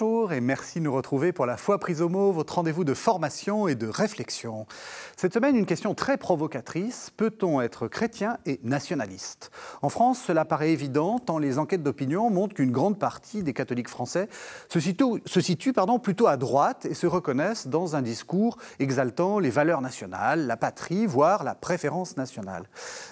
Bonjour et merci de nous retrouver pour la foi prise au mot, votre rendez-vous de formation et de réflexion. Cette semaine, une question très provocatrice. Peut-on être chrétien et nationaliste? En France, cela paraît évident tant les enquêtes d'opinion montrent qu'une grande partie des catholiques français se situent, plutôt à droite et se reconnaissent dans un discours exaltant les valeurs nationales, la patrie, voire la préférence nationale.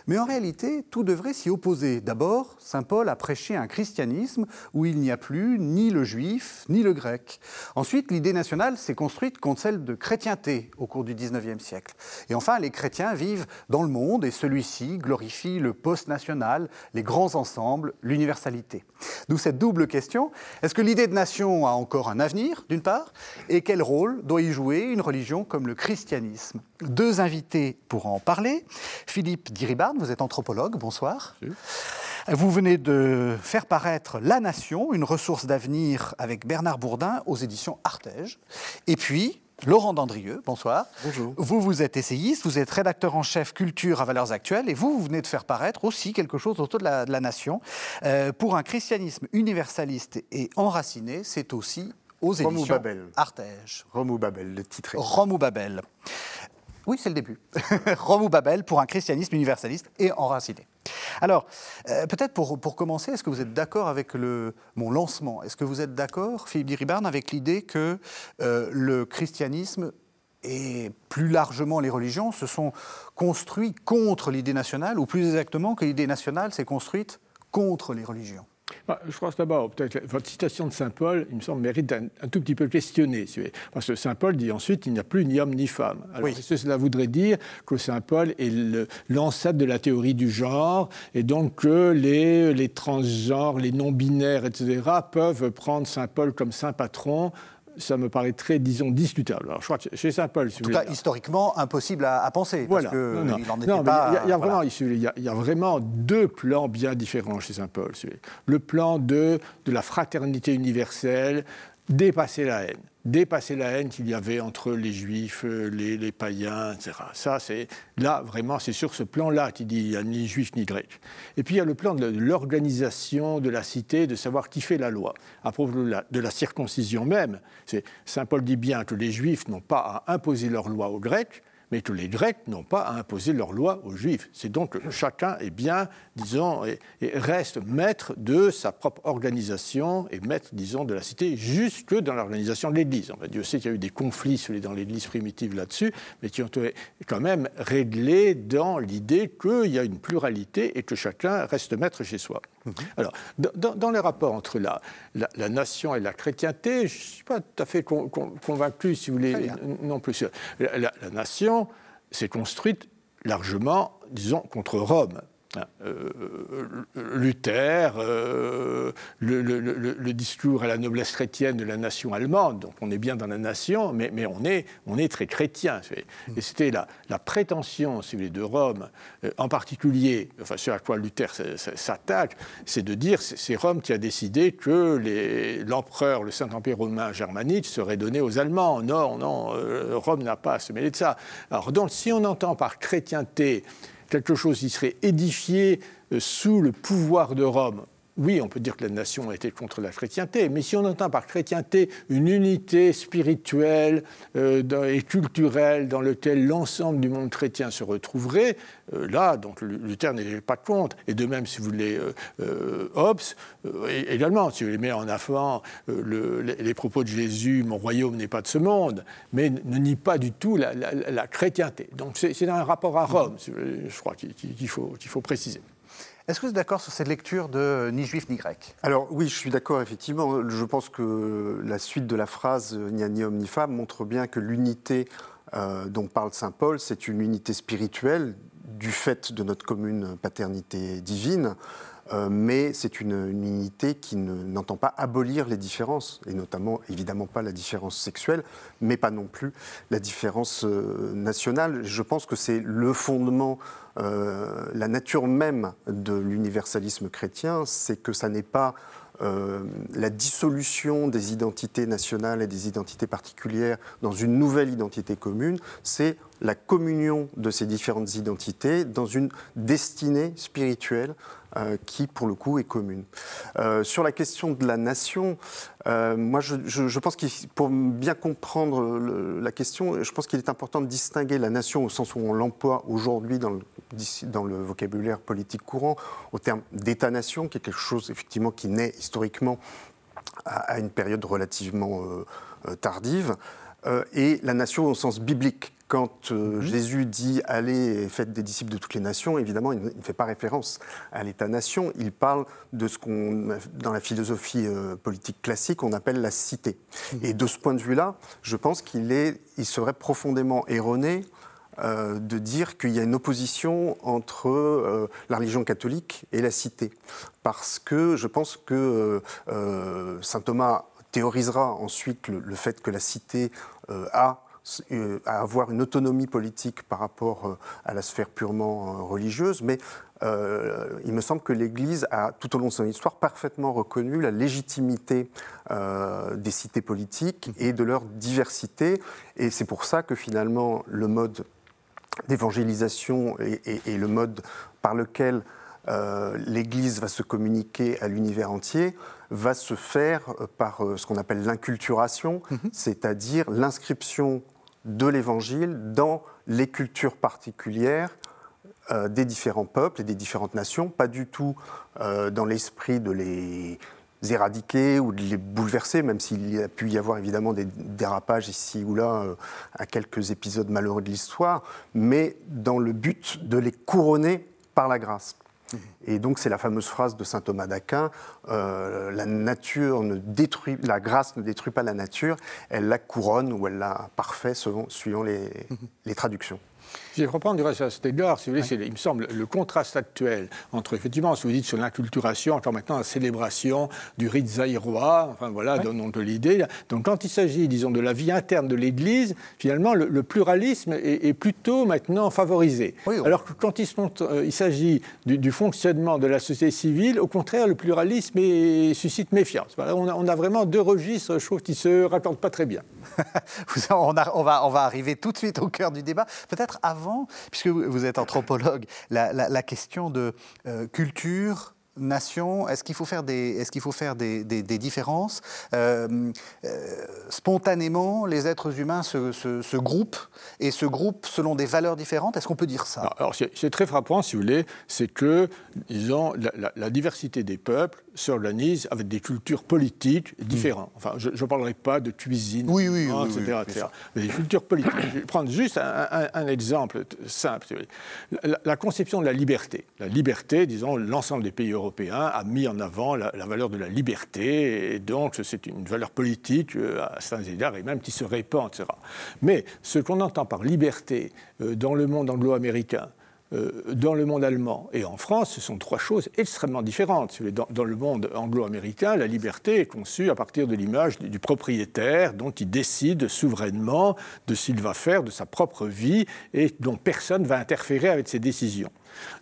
Mais en réalité, tout devrait s'y opposer. D'abord, Saint Paul a prêché un christianisme où il n'y a plus ni le juif, ni le grec. Ensuite, l'idée nationale s'est construite contre celle de chrétienté au cours du XIXe siècle. Et enfin, les chrétiens vivent dans le monde et celui-ci glorifie le post-national, les grands ensembles, l'universalité. D'où cette double question. Est-ce que l'idée de nation a encore un avenir, d'une part? Et quel rôle doit y jouer une religion comme le christianisme? Deux invités pour en parler. Philippe Diribarne, vous êtes anthropologue, bonsoir. Vous venez de faire paraître La Nation, une ressource d'avenir avec Bernard Bourdin aux éditions Artege. Et puis, Laurent Dandrieux, bonsoir. Bonjour. Vous, vous êtes essayiste, vous êtes rédacteur en chef culture à valeurs actuelles et vous, vous venez de faire paraître aussi quelque chose autour de la, de la nation. Euh, pour un christianisme universaliste et enraciné, c'est aussi aux Rome ou éditions Babel. Artege. Rome ou Babel, le titre est. Rome ou Babel. Oui, c'est le début. Rome ou Babel pour un christianisme universaliste et enraciné. Alors, euh, peut-être pour, pour commencer, est-ce que vous êtes d'accord avec le, mon lancement? Est-ce que vous êtes d'accord, Philippe Diribarne, avec l'idée que euh, le christianisme et plus largement les religions se sont construits contre l'idée nationale, ou plus exactement que l'idée nationale s'est construite contre les religions? Bah, je crois que d'abord, peut-être votre citation de Saint Paul, il me semble, mérite un, un tout petit peu questionner. si. Parce que Saint Paul dit ensuite il n'y a plus ni homme ni femme. Alors, Oui. est-ce que cela voudrait dire que Saint Paul est l'ancêtre de la théorie du genre, et donc que les, les transgenres, les non-binaires, etc., peuvent prendre Saint Paul comme saint patron ça me paraît très, disons, discutable. Alors, je crois que chez Saint Paul, si En tout cas, historiquement, impossible à, à penser, voilà. parce Non, non. était Non, pas... il y a- il y, a voilà. vraiment, ici, il y a- il y a vraiment deux plans bien différents chez Saint Paul. si vous voulez. Le plan de, de la fraternité universelle, dépasser la haine. Dépasser la haine qu'il y avait entre les juifs, euh, les, les païens, etc. Ça, c'est là, vraiment, c'est sur ce plan-là qu'il dit il n'y a ni juif ni grec. Et puis il y a le plan de l'organisation de la cité, de savoir qui fait la loi. À propos de la, circoncision même, Saint Paul dit bien que les juifs n'ont pas à imposer leur loi aux grecs, mais que les Grecs n'ont pas à imposer leur loi aux Juifs. C'est donc que chacun est bien, disons, et, reste maître de sa propre organisation et maître, disons, de la cité, jusque dans l'organisation de l'Église. Enfin, Dieu sait qu'il y a eu des conflits dans l'Église primitive là-dessus, mais qui ont quand même réglés dans l'idée qu'il y a une pluralité et que chacun reste maître chez soi. Alors, dans- les rapports entre la, la, la nation et la chrétienté, je ne suis pas tout à fait con- con- convaincu, si vous voulez, non plus. La, la- la nation s'est construite largement, disons, contre Rome. Euh, Luther, euh, le, discours à la noblesse chrétienne de la nation allemande, donc on est bien dans la nation, mais, on, est, on est très chrétien. Et c'était la, la prétention, si vous voulez, de Rome, euh, en particulier, enfin ce à quoi Luther s'attaque, c'est de dire c'est Rome qui a décidé que l'empereur, le Saint-Empire romain germanique serait donné aux Allemands. Non, non, Rome n'a pas à se mêler de ça. Alors donc si on entend par chrétienté quelque chose qui serait édifié euh, sous le pouvoir de Rome, oui, on peut dire que la nation était contre la chrétienté, mais si on entend par chrétienté une unité spirituelle euh, et culturelle dans laquelle l'ensemble du monde chrétien se retrouverait, euh, là, donc Lu- Luther n'était pas contre. Et de même, si vous voulez, euh, euh, Hobbes, également, si vous les met en avant le- les, propos de Jésus, mon royaume n'est pas de ce monde, mais ne nie pas du tout la, chrétienté. Donc c'est un rapport à Rome, voulez, je crois qu'il faut préciser. Est-ce que vous êtes d'accord sur cette lecture de ni juif ni grec? Alors oui, je suis d'accord, effectivement. Je pense que la suite de la phrase euh, ni ni homme ni femme montre bien que l'unité euh, dont parle Saint Paul, c'est une unité spirituelle du fait de notre commune paternité divine. Euh, mais c'est une, unité qui ne- n'entend pas abolir les différences, et notamment évidemment pas la différence sexuelle, mais pas non plus la différence euh, nationale. Je pense que c'est le fondement, euh, la nature même de l'universalisme chrétien, c'est que ça n'est pas la dissolution des identités nationales et des identités particulières dans une nouvelle identité commune, c'est la communion de ces différentes identités dans une destinée spirituelle euh, qui, pour le coup, est commune. Euh, sur la question de la nation, euh, moi, je, pense qu'il, pour bien comprendre la question, je pense qu'il est important de distinguer la nation au sens où on l'emploie aujourd'hui dans le, dans le vocabulaire politique courant, au terme d'État-nation, qui est quelque chose, effectivement, qui naît historiquement à, une période relativement tardive, et la nation au sens biblique, quand euh, mhm. Jésus dit allez et faites des disciples de toutes les nations, évidemment, il ne fait pas référence à l'État-nation. Il parle de ce qu'on, dans la philosophie euh, politique classique, on appelle la cité. Mhm. Et de ce point de vue-là, je pense qu'il est, il serait profondément erroné euh, de dire qu'il y a une opposition entre la religion catholique et la cité. Parce que je pense que saint Thomas théorisera ensuite le, le fait que la cité a à avoir une autonomie politique par rapport euh, à la sphère purement euh, religieuse, mais il me semble que l'Église a, tout au long de son histoire, parfaitement reconnu la légitimité des cités politiques et de leur diversité. Et c'est pour ça que finalement, le mode d'évangélisation et, le mode par lequel l'Église va se communiquer à l'univers entier va se faire par ce qu'on appelle l'inculturation, mm-hmm. c'est-à-dire l'inscription de l'Évangile dans les cultures particulières euh, des différents peuples et des différentes nations, pas du tout euh, dans l'esprit de les éradiquer ou de les bouleverser, même s'il a pu y avoir évidemment des dérapages ici ou là euh, à quelques épisodes malheureux de l'histoire, mais dans le but de les couronner par la grâce. Et donc c'est la fameuse phrase de saint Thomas d'Aquin euh, la nature ne détruit, la grâce ne détruit pas la nature, elle la couronne ou elle la parfait selon, suivant les, les traductions. Je vais reprendre du reste à cet égard, si vous voulez, il me semble, le contraste actuel entre, effectivement, ce que vous dites sur l'inculturation, encore maintenant la célébration du rite zaïrois, enfin voilà, donnons de l'idée. Donc quand il s'agit, disons, de la vie interne de l'Église, finalement, le, pluralisme est, plutôt maintenant favorisé. Alors que quand il, euh, il s'agit du, fonctionnement de la société civile, au contraire, le pluralisme suscite méfiance. on, a, on, a, vraiment deux registres, je trouve, qui ne se raccordent pas très bien. on, va, on va arriver tout de suite au cœur du débat. Peut-être avant puisque vous êtes anthropologue, la, question de euh, culture, nation, est-ce qu'il faut faire des, est-ce qu'il faut faire des, différences euh, euh, Spontanément, les êtres humains se, groupent et se groupent selon des valeurs différentes? Est-ce qu'on peut dire ça? Alors, c'est, très frappant, si vous voulez, c'est que, disons, la diversité des peuples s'organisent avec des cultures politiques différentes. Enfin, je ne parlerai pas de cuisine, oui, oui, hein, etc., Mais des cultures politiques. Je vais prendre juste un, exemple simple. La, conception de la liberté. La liberté, disons, l'ensemble des pays européens a mis en avant la, valeur de la liberté, et donc c'est une valeur politique euh, à certains égards, et même qui se répand, etc. Mais ce qu'on entend par liberté euh, dans le monde anglo-américain, dans le monde allemand et en France, ce sont trois choses extrêmement différentes. Dans, le monde anglo-américain, la liberté est conçue à partir de l'image du propriétaire dont il décide souverainement de s'il va faire de sa propre vie et dont personne ne va interférer avec ses décisions.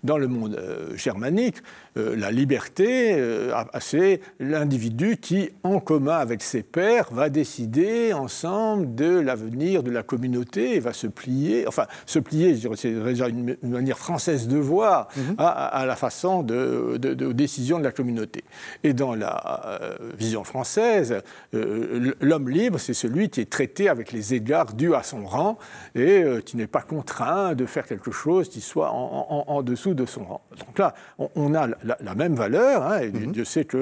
Dans le monde euh, germanique, euh, la liberté, euh, c'est l'individu qui, en commun avec ses pairs, va décider ensemble de l'avenir de la communauté et va se plier, enfin, se plier, c'est déjà une, manière française de voir, mhm. à, la façon de, de, décision de la communauté. Et dans la vision française, l'homme libre, c'est celui qui est traité avec les égards dus à son rang et qui n'est pas contraint de faire quelque chose qui soit en, en dessous de son rang. Donc là, on, a la, même valeur. Hein, et mhm. Je sais que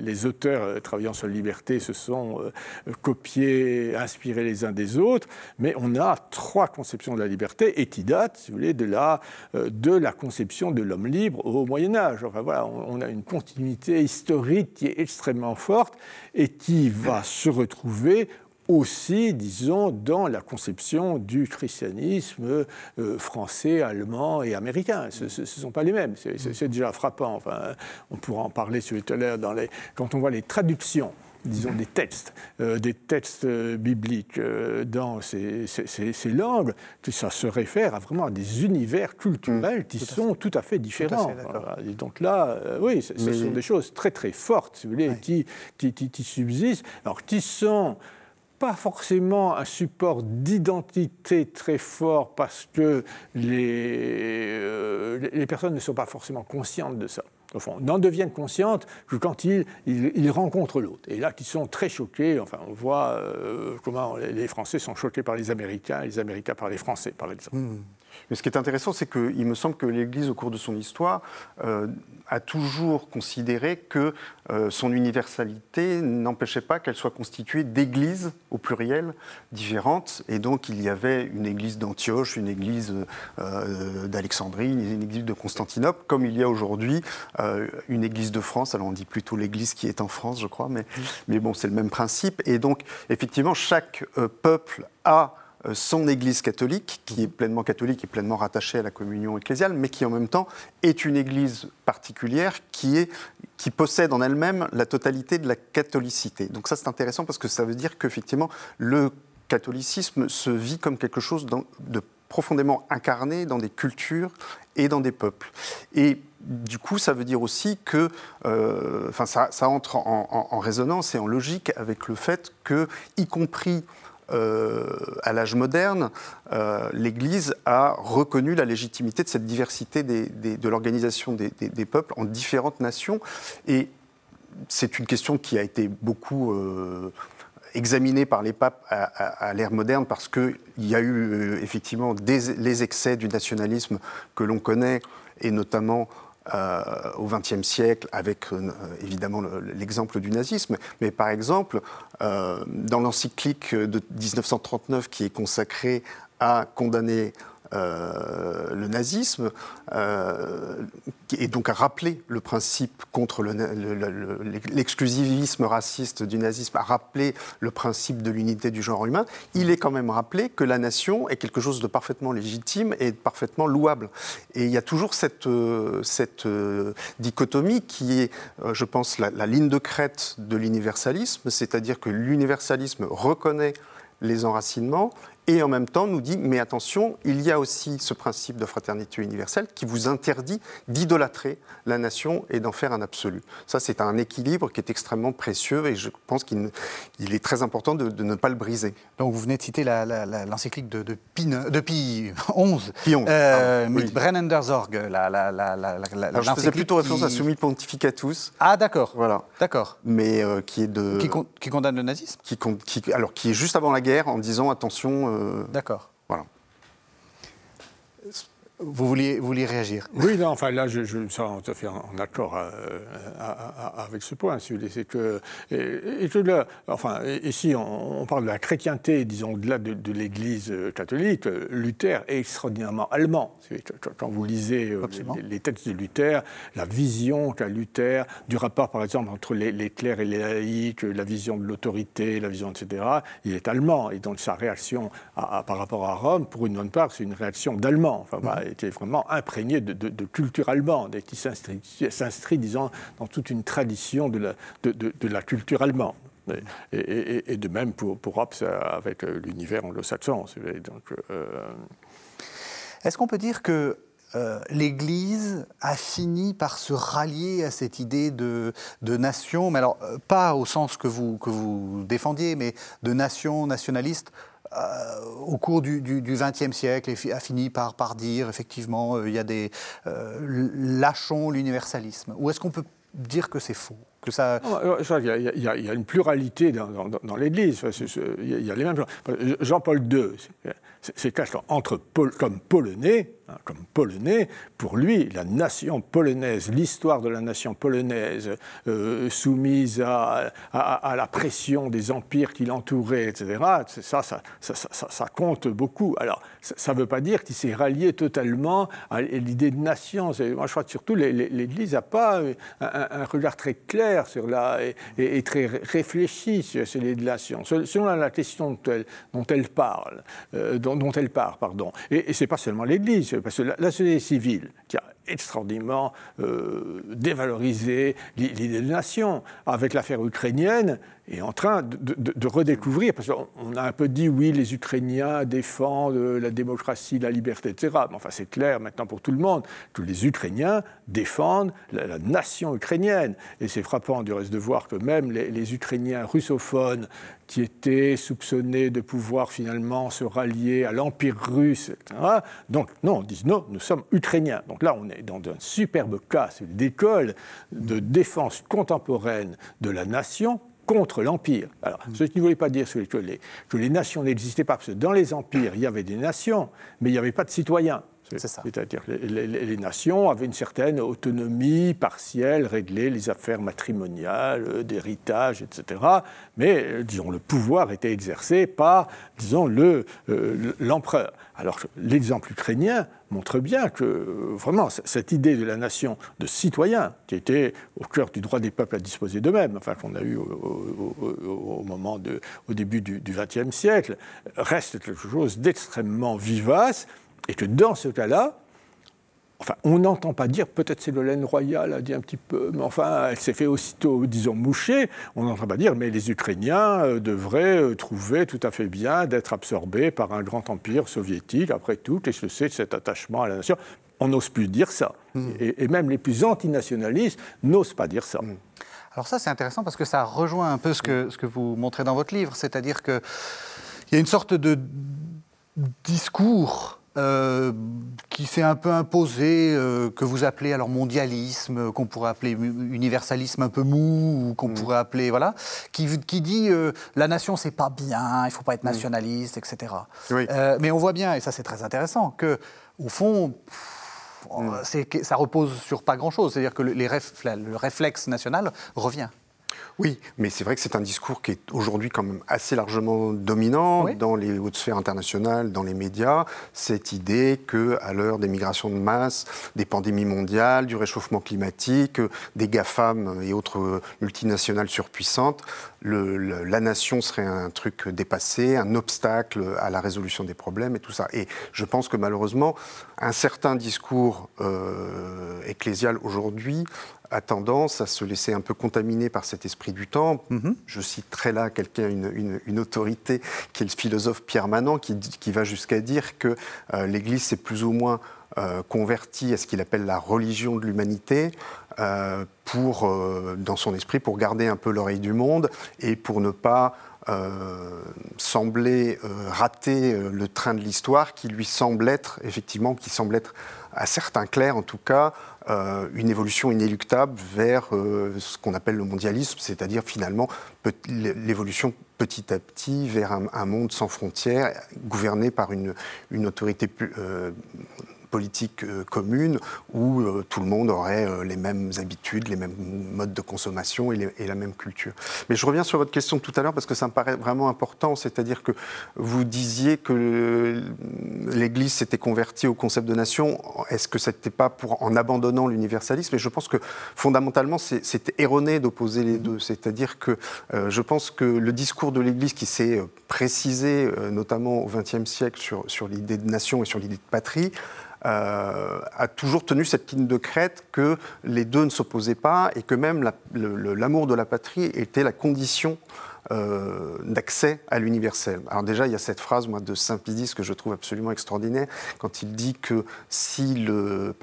les, auteurs euh, travaillant sur la liberté se sont euh, copiés, inspirés les uns des autres, mais on a trois conceptions de la liberté et qui datent, si vous voulez, de la, euh, de la conception de l'homme libre au Moyen Âge. Enfin voilà, on, a une continuité historique qui est extrêmement forte et qui va se retrouver aussi, disons, dans la conception du christianisme euh, français, allemand et américain. Ce ne sont pas les mêmes. C'est déjà frappant. Enfin, on pourra en parler sur tout à l'heure quand on voit les traductions disons, des textes, euh, des textes euh, bibliques dans ces, langues, que ça se réfère à vraiment à des univers culturels mmh. qui sont tout à fait différents. et donc là, oui, ce sont des choses très très fortes, si vous voulez, qui, qui, qui, subsistent, alors qui sont pas forcément un support d'identité très fort parce que les, euh, les personnes ne sont pas forcément conscientes de ça. Au fond, n'en deviennent conscientes que quand ils, ils, rencontrent l'autre. Et là, ils sont très choqués. Enfin, on voit euh, comment les Français sont choqués par les Américains, les Américains par les Français, par exemple. Mmh. Mais ce qui est intéressant, c'est qu'il me semble que l'Église, au cours de son histoire, euh, a toujours considéré que euh, son universalité n'empêchait pas qu'elle soit constituée d'églises, au pluriel, différentes. Et donc, il y avait une église d'Antioche, une église euh, d'Alexandrie, une église de Constantinople, comme il y a aujourd'hui une église de France. Alors, on dit plutôt l'église qui est en France, je crois, mais, mais bon, c'est le même principe. Et donc, effectivement, chaque peuple a euh, son Église catholique, qui est pleinement catholique et pleinement rattachée à la communion ecclésiale, mais qui en même temps est une Église particulière qui, est, qui possède en elle-même la totalité de la catholicité. Donc ça c'est intéressant parce que ça veut dire qu'effectivement le catholicisme se vit comme quelque chose de profondément incarné dans des cultures et dans des peuples. Et du coup, ça veut dire aussi que, euh, ça, entre en, en, résonance et en logique avec le fait que, y compris euh, à l'âge moderne, euh, l'Église a reconnu la légitimité de cette diversité de l'organisation des, peuples en différentes nations. Et c'est une question qui a été beaucoup euh, examinée par les papes à, l'ère moderne parce qu'il y a eu effectivement les excès du nationalisme que l'on connaît, et notamment euh, au XXe siècle, avec euh, évidemment l'exemple du nazisme, mais par exemple, euh, dans l'encyclique de 1939 qui est consacrée à condamner le nazisme, euh, et donc à rappeler le principe contre l'exclusivisme raciste du nazisme, à rappeler le principe de l'unité du genre humain, il est quand même rappelé que la nation est quelque chose de parfaitement légitime et parfaitement louable. Et il y a toujours cette, euh, dichotomie qui est, je pense, la ligne de crête de l'universalisme, c'est-à-dire que l'universalisme reconnaît les enracinements et en même temps nous dit mais attention, il y a aussi ce principe de fraternité universelle qui vous interdit d'idolâtrer la nation et d'en faire un absolu. Ça, c'est un équilibre qui est extrêmement précieux et je pense qu'il est très important de, ne pas le briser. Donc vous venez de citer l'encyclique de, de, Pi, de Pi 11, Pi 11 euh, mit Brennenderzorg, la, la, la, Je faisais plutôt référence à Summi Pontificatus. Ah d'accord. Voilà. D'accord. Mais euh, qui est de... Qui, condamne le nazisme? Qui, qui, Alors qui est juste avant la guerre en disant attention... Euh, d'accord. Voilà. Vous vouliez, vous vouliez réagir Oui, non, enfin là, je, je me sens tout à fait en, accord euh, avec ce point. C'est que, et, et là, enfin, ici, on, parle de la chrétienté, disons, au-delà de, l'Église euh, catholique. Luther est extraordinairement allemand. Quand vous lisez euh, les, textes de Luther, la vision qu'a Luther du rapport, par exemple, entre les, clercs et les laïcs, la vision de l'autorité, la vision, etc., il est allemand. Et donc sa réaction par rapport à Rome, pour une bonne part, c'est une réaction d'allemand. Enfin, bah, était vraiment imprégné de, culture allemande et qui s'inscrit, disons, dans toute une tradition de la, culture allemande. Et, de même pour, pour Hobbes avec l'univers anglo-saxon. Euh, Est-ce qu'on peut dire que euh, l'Église a fini par se rallier à cette idée de, nation, mais alors euh, pas au sens que vous défendiez, mais de nation nationaliste euh, au cours du XXe siècle, a fini par, dire, effectivement, euh, il y a des... Euh, lâchons l'universalisme. Ou est-ce qu'on peut dire que c'est faux? Que ça... il, y a, une pluralité dans, dans, l'Église. Il y a les mêmes Jean-Paul II, c'est entre comme polonais, hein, comme polonais, pour lui, la nation polonaise, l'histoire de la nation polonaise, euh, soumise à, à, la pression des empires qui l'entouraient, etc., ça ça, ça, ça, compte beaucoup. Alors, ça ne veut pas dire qu'il s'est rallié totalement à l'idée de nation. Moi, je crois que surtout l'Église n'a pas un, regard très clair sur la, et, très réfléchi sur, l'idée de nation, selon la question dont elle, dont elle parle. Euh, dont, elle part, pardon. Et, et ce n'est pas seulement l'Église, parce que la, société civile, extraordinairement euh, dévalorisé l'idée de nation. Avec l'affaire ukrainienne, est en train de, redécouvrir, parce qu'on a un peu dit oui, les Ukrainiens défendent la démocratie, la liberté, etc. Mais enfin, c'est clair maintenant pour tout le monde que les Ukrainiens défendent la, nation ukrainienne. Et c'est frappant du reste de voir que même les, Ukrainiens russophones qui étaient soupçonnés de pouvoir finalement se rallier à l'Empire russe, etc. Donc non, on dit non, nous sommes ukrainiens. Donc là, on est dans un superbe cas d'école de défense contemporaine de la nation contre l'Empire. Alors, ce qui ne voulait pas dire que les, que les nations n'existaient pas, parce que dans les empires, il y avait des nations, mais il n'y avait pas de citoyens. C'est-à-dire que les, nations avaient une certaine autonomie partielle, régler les affaires matrimoniales, euh, d'héritage, etc. Mais, euh, disons, le pouvoir était exercé par, disons, euh, l'empereur. Alors l'exemple ukrainien montre bien que vraiment cette idée de la nation de citoyen, qui était au cœur du droit des peuples à disposer d'eux-mêmes, enfin qu'on a eu au, moment de, au début du XXe siècle, reste quelque chose d'extrêmement vivace et que dans ce cas-là, Enfin, on n'entend pas dire, peut-être c'est Ségolène Royal a dit un petit peu, mais enfin, elle s'est fait aussitôt, disons, moucher. On n'entend pas dire, mais les Ukrainiens euh, devraient euh, trouver tout à fait bien d'être absorbés par un grand empire soviétique. Après tout, qu'est-ce que c'est cet attachement à la nation? On n'ose plus dire ça. Hmm. Et, même les plus antinationalistes n'osent pas dire ça. Hmm. Alors ça, c'est intéressant parce que ça rejoint un peu ce que, ce que vous montrez dans votre livre, c'est-à-dire qu'il y a une sorte de discours euh, qui s'est un peu imposé, euh, que vous appelez alors mondialisme, qu'on pourrait appeler universalisme un peu mou, ou qu'on mm. pourrait appeler, voilà, qui, qui dit euh, la nation c'est pas bien, il faut pas être mm. nationaliste, etc. mais on voit bien, et ça c'est très intéressant, que au fond, mm. ça repose sur pas grand-chose, c'est-à-dire que le, les le réflexe national revient. Oui, mais c'est vrai que c'est un discours qui est aujourd'hui quand même assez largement dominant dans les hautes sphères internationales, dans les médias. Cette idée que, à l'heure des migrations de masse, des pandémies mondiales, du réchauffement climatique, des GAFAM et autres multinationales surpuissantes, la nation serait un truc dépassé, un obstacle à la résolution des problèmes et tout ça. Et je pense que malheureusement, un certain discours euh, ecclésial aujourd'hui a tendance à se laisser un peu contaminer par cet esprit du temps. Mhm. Je citerai là quelqu'un, une, autorité, qui est le philosophe Pierre Manant, qui, va jusqu'à dire que euh, l'Église s'est plus ou moins euh, convertie à ce qu'il appelle la religion de l'humanité, euh, pour, dans son esprit, pour garder un peu l'oreille du monde et pour ne pas sembler rater le train de l'histoire qui lui semble être, effectivement, qui semble être à certains clercs en tout cas, euh, une évolution inéluctable vers euh, ce qu'on appelle le mondialisme, c'est-à-dire finalement l'évolution petit à petit vers un, monde sans frontières, gouverné par une, une autorité euh, politique euh, commune où euh, tout le monde aurait euh, les mêmes habitudes, les mêmes modes de consommation et, la même culture. Mais je reviens sur votre question tout à l'heure parce que ça me paraît vraiment important, c'est-à-dire que vous disiez que l'Église s'était convertie au concept de nation. Est-ce que c'était pas pour en abandonnant l'universalisme? Et je pense que fondamentalement, c'est erroné d'opposer les deux. C'est-à-dire que je pense que le discours de l'Église qui s'est précisé, notamment au XXe siècle, sur, sur l'idée de nation et sur l'idée de patrie, euh, a toujours tenu cette ligne de crête que les deux ne s'opposaient pas et que même l'amour de la patrie était la condition euh, d'accès à l'universel. Alors déjà, il y a cette phrase moi, de Saint Pidis que je trouve absolument extraordinaire, quand il dit que si le,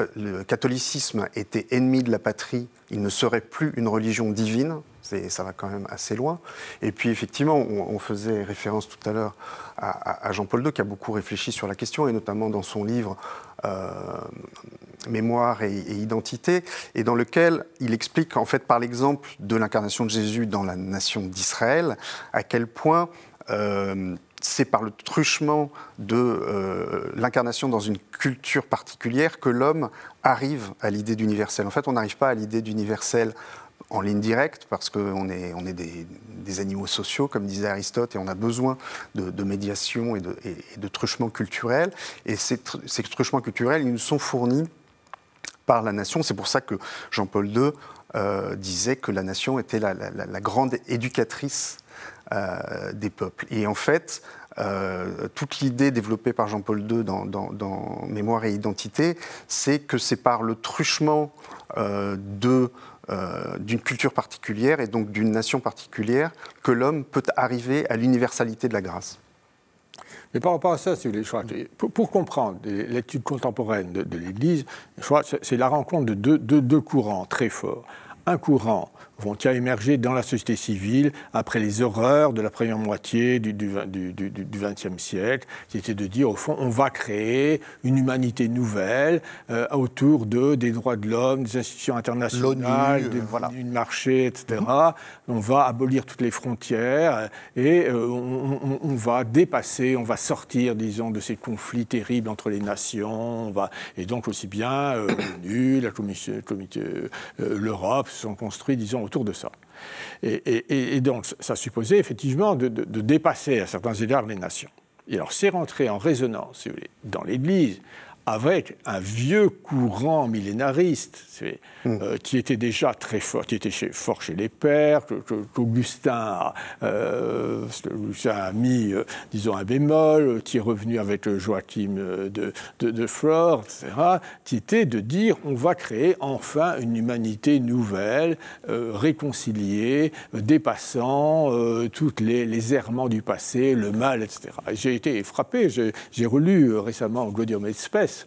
catholicisme était ennemi de la patrie, il ne serait plus une religion divine. Ça va quand même assez loin. Et puis effectivement, on, faisait référence tout à l'heure à, Jean-Paul II qui a beaucoup réfléchi sur la question, et notamment dans son livre Mémoire et, identité, et dans lequel il explique en fait par l'exemple de l'incarnation de Jésus dans la nation d'Israël, à quel point euh, c'est par le truchement de euh, l'incarnation dans une culture particulière que l'homme arrive à l'idée d'universel. En fait, on n'arrive pas à l'idée d'universel en ligne directe, parce qu'on est, on est des, animaux sociaux, comme disait Aristote, et on a besoin de, médiation et de, et, truchements culturels. Et ces, truchements culturels, ils nous sont fournis par la nation. C'est pour ça que Jean-Paul II euh, disait que la nation était la, grande éducatrice euh, des peuples. Et en fait, toute l'idée développée par Jean-Paul II dans, Mémoire et Identité, c'est que c'est par le truchement de d'une culture particulière et donc d'une nation particulière que l'homme peut arriver à l'universalité de la grâce. Mais par rapport à ça, pour, comprendre l'étude contemporaine de, l'Église, c'est la rencontre de deux, courants très forts. Un courant qui a émergé dans la société civile après les horreurs de la première moitié du XXe siècle, qui était de dire, au fond, on va créer une humanité nouvelle euh, autour de, des droits de l'homme, des institutions internationales, du voilà. marché, etc. Mm-hmm. On va abolir toutes les frontières et euh, on, va dépasser, on va sortir, disons, de ces conflits terribles entre les nations. On va, et donc aussi bien euh, l'ONU, la Commission, l'Europe se sont construits, disons, autour de ça. Et, donc, ça supposait effectivement de, dépasser à certains égards les nations. Et alors, c'est rentré en résonance, dans l'Église, avec un vieux courant millénariste hmm. euh, qui était déjà très fort, qui était fort chez les pères, qu'Augustin euh, a mis, euh, disons, un bémol, qui est revenu avec Joachim de, de, Flore, etc., qui était de dire on va créer enfin une humanité nouvelle, réconciliée, dépassant tous les, les, errements du passé, le mal, etc. J'ai été frappé, j'ai relu récemment Gaudium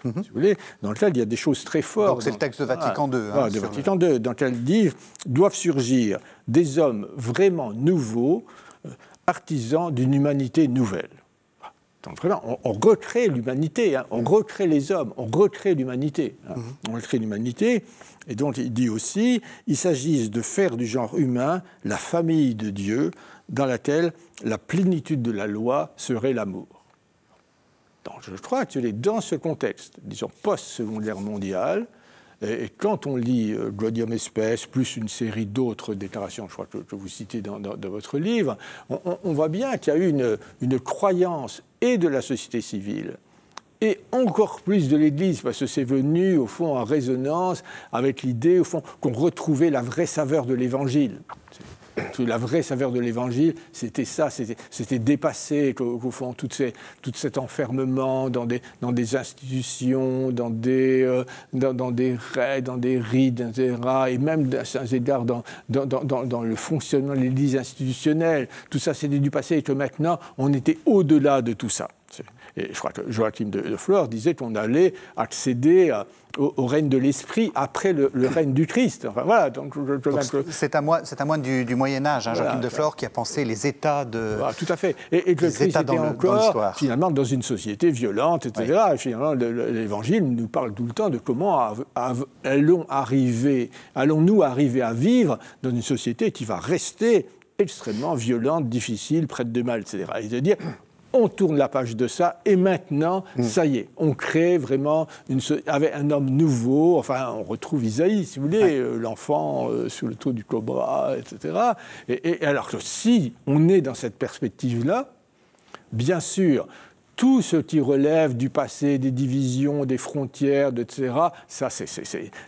Mhm. si vous voulez, dans lequel il y a des choses très fortes. c'est le texte de Vatican II. Hein, de Vatican II, dans lequel il dit doivent surgir des hommes vraiment nouveaux, euh, artisans d'une humanité nouvelle. Donc vraiment, on, recrée l'humanité, hein. on recrée les hommes, on recrée l'humanité. Hein. Mhm. On recrée l'humanité. Et donc il dit aussi, il s'agit de faire du genre humain la famille de Dieu dans laquelle la plénitude de la loi serait l'amour je crois que dans ce contexte, disons post-seconde guerre mondiale, et, quand on lit euh, Glodium Espèce, plus une série d'autres déclarations, je crois que, vous citez dans, votre livre, on, voit bien qu'il y a eu une, une croyance et de la société civile, et encore plus de l'Église, parce que c'est venu, au fond, en résonance avec l'idée, au fond, qu'on retrouvait la vraie saveur de l'Évangile la vraie saveur de l'évangile, c'était ça, c'était dépasser, au fond, tout, cet enfermement dans des, institutions, dans des, euh, dans, des raids, dans des rites, etc., et même à certains égards dans, dans, le fonctionnement de l'Église institutionnelle. Tout ça, c'était du passé, et que maintenant, on était au-delà de tout ça. Et je crois que Joachim de, de Flore disait qu'on allait accéder au, règne de l'esprit après le, règne du Christ. Enfin, voilà, donc, c'est à moi, c'est à moi du, Moyen Âge, hein, Joachim de Flore, qui a pensé les états de. tout à fait. Et, que le Christ était encore finalement dans une société violente, etc. Et finalement, l'Évangile nous parle tout le temps de comment allons arriver, allons-nous arriver à vivre dans une société qui va rester extrêmement violente, difficile, prête de mal, etc. Et de dire, on tourne la page de ça, et maintenant, mm. ça y est, on crée vraiment une, avec un homme nouveau, enfin, on retrouve Isaïe, si vous voulez, euh, l'enfant euh, sous le toit du cobra, etc. Et, alors que si on est dans cette perspective-là, bien sûr, tout ce qui relève du passé, des divisions, des frontières, etc., ça, c'est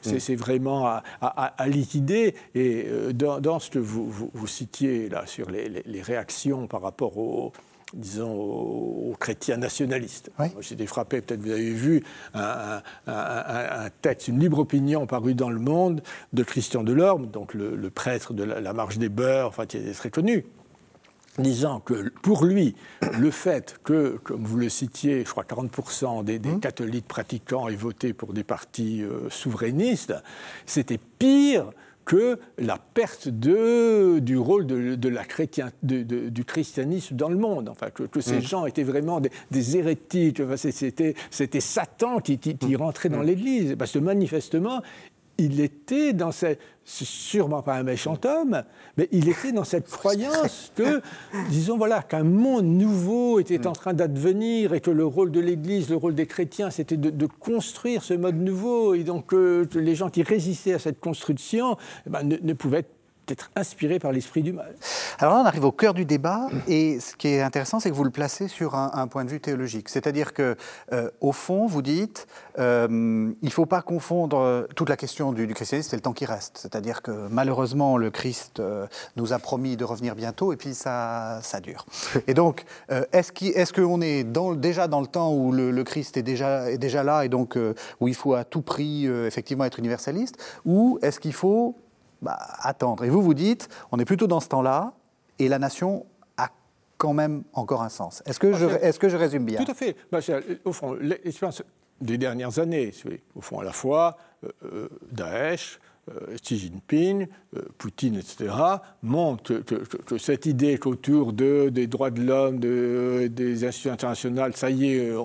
mm. vraiment à, liquider. Et euh, dans, ce que vous, vous, citiez là sur les réactions par rapport au, disons, aux, chrétiens nationalistes. J'ai été frappé, peut-être vous avez vu un, texte, une libre opinion parue dans Le Monde de Christian Delorme, donc le, prêtre de la, Marche des Beurs, enfin, qui est très connu, disant que pour lui, le fait que, comme vous le citiez, je crois 40% des, des mmh. catholiques pratiquants aient voté pour des partis euh, souverainistes, c'était pire que la perte de, du rôle de, la chrétien, du christianisme dans le monde. Enfin, que, ces mm. gens étaient vraiment des, hérétiques. c'était, Satan qui, qui, mm. rentrait dans mm. l'Église. Parce que manifestement, il était dans cette, sûrement pas un méchant homme, mais il était dans cette croyance que, disons voilà, qu'un monde nouveau était en train d'advenir et que le rôle de l'Église, le rôle des chrétiens, c'était de, construire ce mode nouveau. Et donc que les gens qui résistaient à cette construction eh ben, ne, pouvaient peut-être inspiré par l'esprit du mal. Alors là, on arrive au cœur du débat, et ce qui est intéressant, c'est que vous le placez sur un, point de vue théologique. C'est-à-dire que, euh, au fond, vous dites, euh, il ne faut pas confondre toute la question du, christianisme et le temps qui reste. C'est-à-dire que malheureusement, le Christ euh, nous a promis de revenir bientôt, et puis ça, dure. Et donc, est-ce qu'on est, dans, déjà dans le temps où le, Christ est déjà, est déjà là, et donc où il faut à tout prix effectivement être universaliste, ou est-ce qu'il faut bah, attendre. Et vous, vous dites, on est plutôt dans ce temps-là, et la nation a quand même encore un sens. Est-ce que, je, est que je résume bien? Tout à fait. Bah, au fond, l'expérience des dernières années, au fond, à la fois euh, euh, Daesh, euh, Xi Jinping, euh, Poutine, etc., montrent que, cette idée qu'autour de, des droits de l'homme, de, des institutions internationales, ça y est, euh,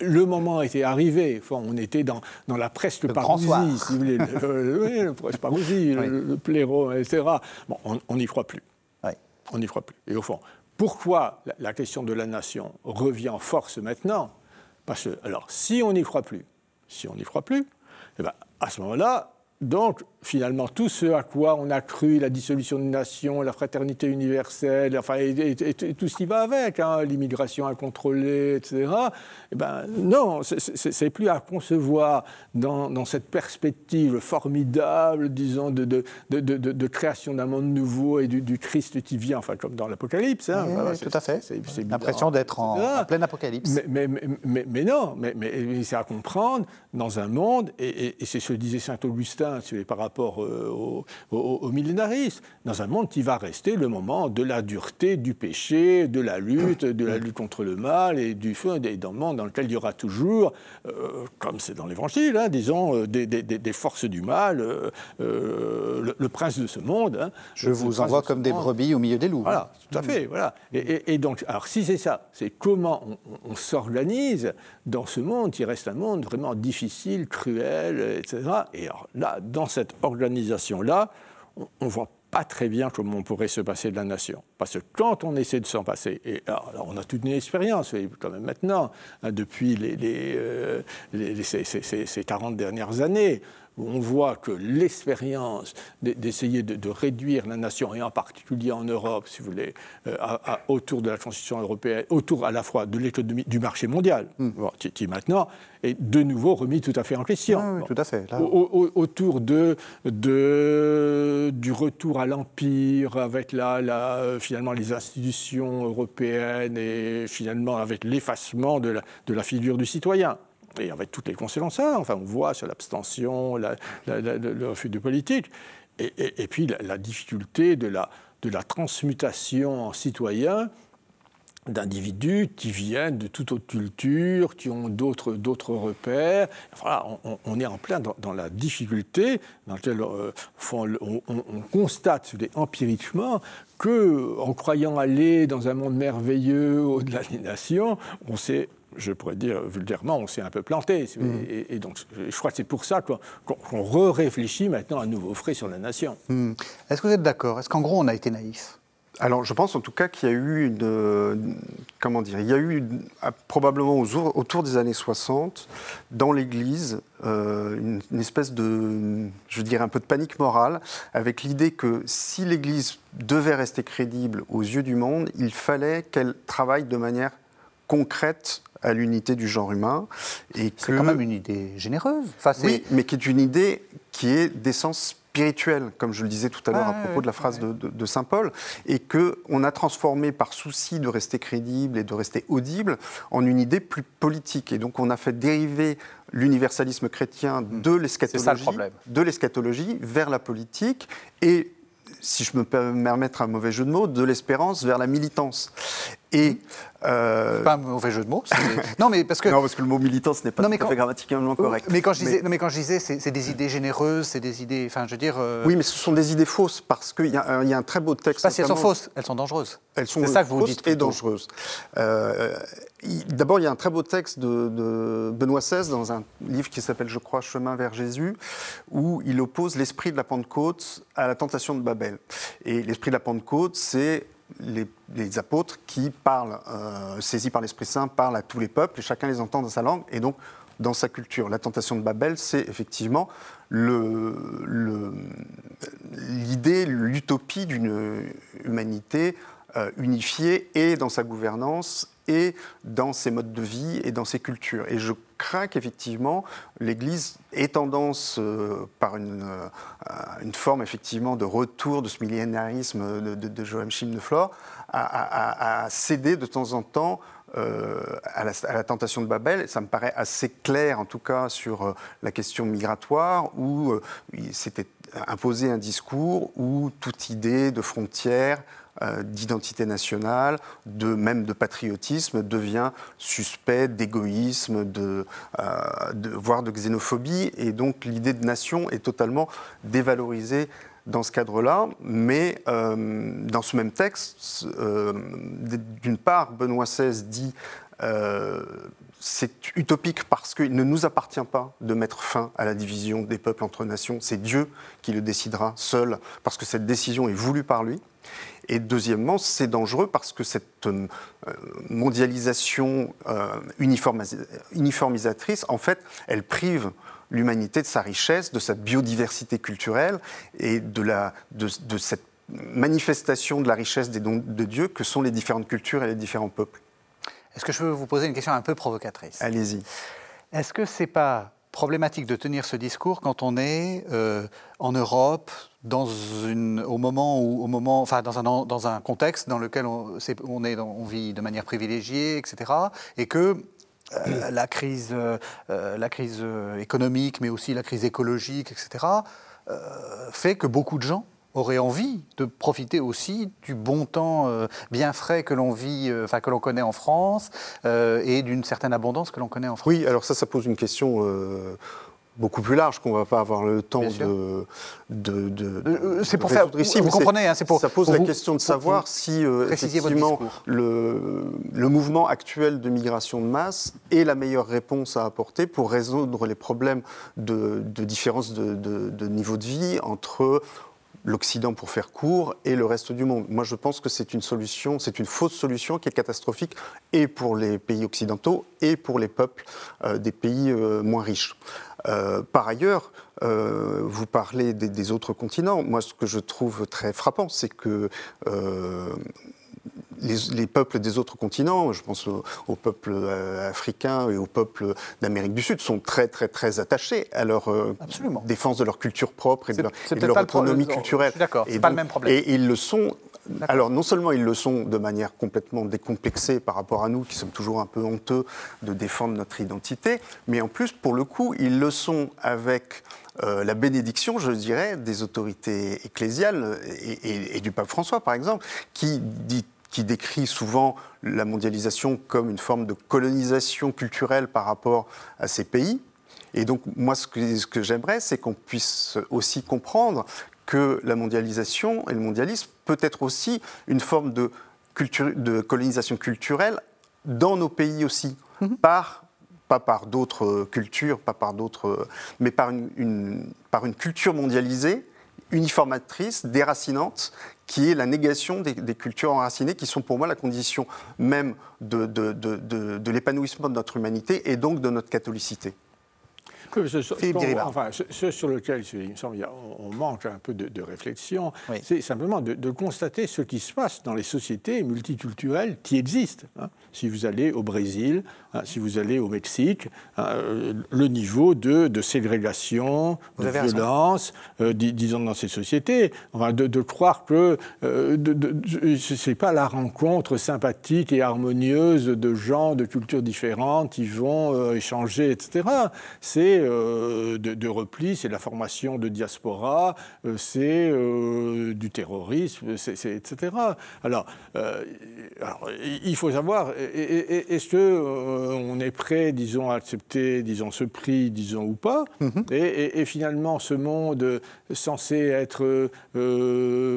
le moment était arrivé. Enfin, on était dans, dans la presque parousie, si vous voulez. le, le presque parousie, le, pléro, etc. Bon, on n'y croit plus. On n'y croit plus. Et au fond, pourquoi la, question de la nation revient en force maintenant? Parce que, alors, si on n'y croit plus, si on n'y croit plus, eh ben, à ce moment-là, donc, finalement, tout ce à quoi on a cru, la dissolution des nations, la fraternité universelle, enfin, et, tout ce qui va avec, hein, l'immigration incontrôlée, etc., eh ben, non, c'est plus à concevoir dans, cette perspective formidable, disons, de, de, de, création d'un monde nouveau et du, Christ qui vient, enfin, comme dans l'Apocalypse. Hein, tout à fait. L'impression d'être en, plein Apocalypse. Mais, mais, mais non, mais, c'est à comprendre dans un monde, et, c'est ce que disait saint Augustin, par rapport euh, au, millénarisme, dans un monde qui va rester le moment de la dureté, du péché, de la lutte, de la lutte contre le mal et du feu, et dans le monde dans lequel il y aura toujours, euh, comme c'est dans l'Évangile, hein, disons, euh, des, forces du mal, le, prince de ce monde. Hein, Je vous envoie comme des brebis au milieu des loups. Voilà, tout à fait. Voilà. Et, donc, alors si c'est ça, c'est comment on, on s'organise dans ce monde qui reste un monde vraiment difficile, cruel, etc. Et alors là, dans cette organisation-là, on ne voit pas très bien comment on pourrait se passer de la nation. Parce que quand on essaie de s'en passer, et alors, on a toute une expérience, quand même maintenant, hein, depuis les, euh, ces, 40 dernières années, on voit que l'expérience d'essayer de, réduire la nation, et en particulier en Europe, si vous voulez, euh, autour de la transition européenne, autour à la fois de l'économie, du marché mondial, hmm. qui, maintenant est de nouveau remis tout à fait en question. Ah oui, tout à fait. autour de, de, du retour à l'empire, avec la, la, finalement les institutions européennes et finalement avec l'effacement de la, de la figure du citoyen et avec toutes les conséquences, enfin, on voit sur l'abstention, le refus de politique, et, puis la, difficulté de la, transmutation en citoyen d'individus qui viennent de toute autre culture, qui ont d'autres, repères. Voilà, on, est en plein dans, la difficulté dans laquelle euh, on, on, constate empiriquement que, en croyant aller dans un monde merveilleux au-delà des nations, on s'est je pourrais dire vulgairement, on s'est un peu planté. Mm. Et, donc, je crois que c'est pour ça qu'on re-réfléchit maintenant à nouveau frais sur la nation. Mm. Est-ce que vous êtes d'accord? Est-ce qu'en gros, on a été naïf alors, je pense en tout cas qu'il y a eu une, comment dire, il y a eu probablement autour des années 60 dans l'Église euh, une, espèce de, je veux dire, un peu de panique morale avec l'idée que si l'Église devait rester crédible aux yeux du monde, il fallait qu'elle travaille de manière concrète à l'unité du genre humain. Et c'est quand même une idée généreuse. oui, mais qui est une idée qui est d'essence spirituelle, comme je le disais tout à l'heure à propos de la phrase de, Saint Paul, et qu'on a transformé par souci de rester crédible et de rester audible en une idée plus politique. Et donc on a fait dériver l'universalisme chrétien hmm. de l'eschatologie, de l'eschatologie vers la politique et si je me permettre un mauvais jeu de mots, de l'espérance vers la militance. Et euh... Pas un mauvais jeu de mots. non, mais parce que non, parce que le mot militant, ce n'est pas tout grammaticalement correct. Mais quand je disais, Non, mais quand je disais, c'est des idées généreuses, c'est des idées, enfin, je veux dire. Euh, oui, mais ce sont des idées fausses parce qu'il y, y, a un très beau texte. Je sais pas si elles sont fausses, elles sont dangereuses. Elles sont ça que vous dites et dangereuses. Euh, D'abord, il y a un très beau texte de, de, Benoît XVI dans un livre qui s'appelle, je crois, Chemin vers Jésus, où il oppose l'esprit de la Pentecôte à la tentation de Babel. Et l'esprit de la Pentecôte, c'est les, apôtres qui parlent, euh, saisis par l'Esprit Saint, parlent à tous les peuples et chacun les entend dans sa langue et donc dans sa culture. La tentation de Babel, c'est effectivement l'idée l'utopie d'une humanité euh, unifiée et dans sa gouvernance et dans ses modes de vie et dans ses cultures. Et je crains qu'effectivement l'Église ait tendance, euh, par une, une, forme effectivement de retour de ce millénarisme de, de, de Joachim à, céder de temps en temps euh, à, la, tentation de Babel. Ça me paraît assez clair, en tout cas, sur euh, la question migratoire, où euh, il s'était imposé un discours où toute idée de frontières, euh, d'identité nationale, de, même de patriotisme, devient suspect d'égoïsme, euh, de, voire de xénophobie. Et donc l'idée de nation est totalement dévalorisée dans ce cadre-là, mais euh, dans ce même texte, euh, d'une part, Benoît XVI dit euh, c'est utopique parce qu'il ne nous appartient pas de mettre fin à la division des peuples entre nations, c'est Dieu qui le décidera seul, parce que cette décision est voulue par lui. Et deuxièmement, c'est dangereux parce que cette euh, mondialisation euh, uniformisatrice, en fait, elle prive l'humanité de sa richesse, de sa biodiversité culturelle et de, la, de, de cette manifestation de la richesse des dons de Dieu que sont les différentes cultures et les différents peuples. Est-ce que je peux vous poser une question un peu provocatrice? Allez-y. Est-ce que c'est pas problématique de tenir ce discours quand on est euh, en Europe, dans une, au moment où, au moment, enfin dans un, dans un contexte dans lequel on, est, on, est, on vit de manière privilégiée, etc., et que euh, la crise, euh, la crise économique, mais aussi la crise écologique, etc., euh, fait que beaucoup de gens auraient envie de profiter aussi du bon temps euh, bien frais que l'on vit, euh, enfin que l'on connaît en France, euh, et d'une certaine abondance que l'on connaît en France. Oui, alors ça, ça pose une question euh, beaucoup plus large qu'on va pas avoir le temps de, de, de, de C'est pour faire. Ici, vous comprenez, hein, c'est pour. Ça pose pour la vous, question de savoir si effectivement le, le mouvement actuel de migration de masse est la meilleure réponse à apporter pour résoudre les problèmes de, de différence de, de niveau de vie entre l'Occident pour faire court et le reste du monde. Moi, je pense que c'est une solution, c'est une fausse solution qui est catastrophique et pour les pays occidentaux et pour les peuples euh, des pays euh, moins riches. Euh, par ailleurs, euh, vous parlez des, des, autres continents. Moi, ce que je trouve très frappant, c'est que les, les, peuples des autres continents, je pense aux, peuples euh, africains et aux peuples d'Amérique du Sud, sont très très très attachés à leur euh, défense de leur culture propre et de leur, et de leur autonomie culturelle. D'accord, c'est pas le même problème. Et ils le sont alors non seulement ils le sont de manière complètement décomplexée par rapport à nous, qui sommes toujours un peu honteux de défendre notre identité, mais en plus, pour le coup, ils le sont avec euh, la bénédiction, je dirais, des autorités ecclésiales et, du pape François, par exemple, qui qui décrit souvent la mondialisation comme une forme de colonisation culturelle par rapport à ces pays. Et donc, moi, ce que j'aimerais, c'est qu'on puisse aussi comprendre que la mondialisation et le mondialisme peut être aussi une forme de, culture, de colonisation culturelle dans nos pays aussi, -hmm. par pas par d'autres cultures, pas par d'autres, mais par une, une, par une culture mondialisée, uniformatrice, déracinante, qui est la négation des, des, cultures enracinées, qui sont pour moi la condition même de, de, de, de l'épanouissement de notre humanité et donc de notre catholicité. Oui, ce, ce, enfin, ce, ce, sur lequel il me semble on manque un peu de, de réflexion, oui. c'est simplement de, de, constater ce qui se passe dans les sociétés multiculturelles qui existent. Hein. Si vous allez au Brésil, hein, si vous allez au Mexique, hein, le niveau de, ségrégation, de violence, euh, disons dans ces sociétés, enfin, de, croire que euh, ce n'est pas la rencontre sympathique et harmonieuse de gens de cultures différentes qui vont euh, échanger, etc. C'est euh, de, de, repli, c'est la formation de diaspora, euh, c'est euh, du terrorisme, c est, c est, etc. Alors, alors, il faut savoir, est-ce qu'on est prêt, disons, à accepter, disons, ce prix, disons, ou pas mm -hmm. et, et, finalement, ce monde censé être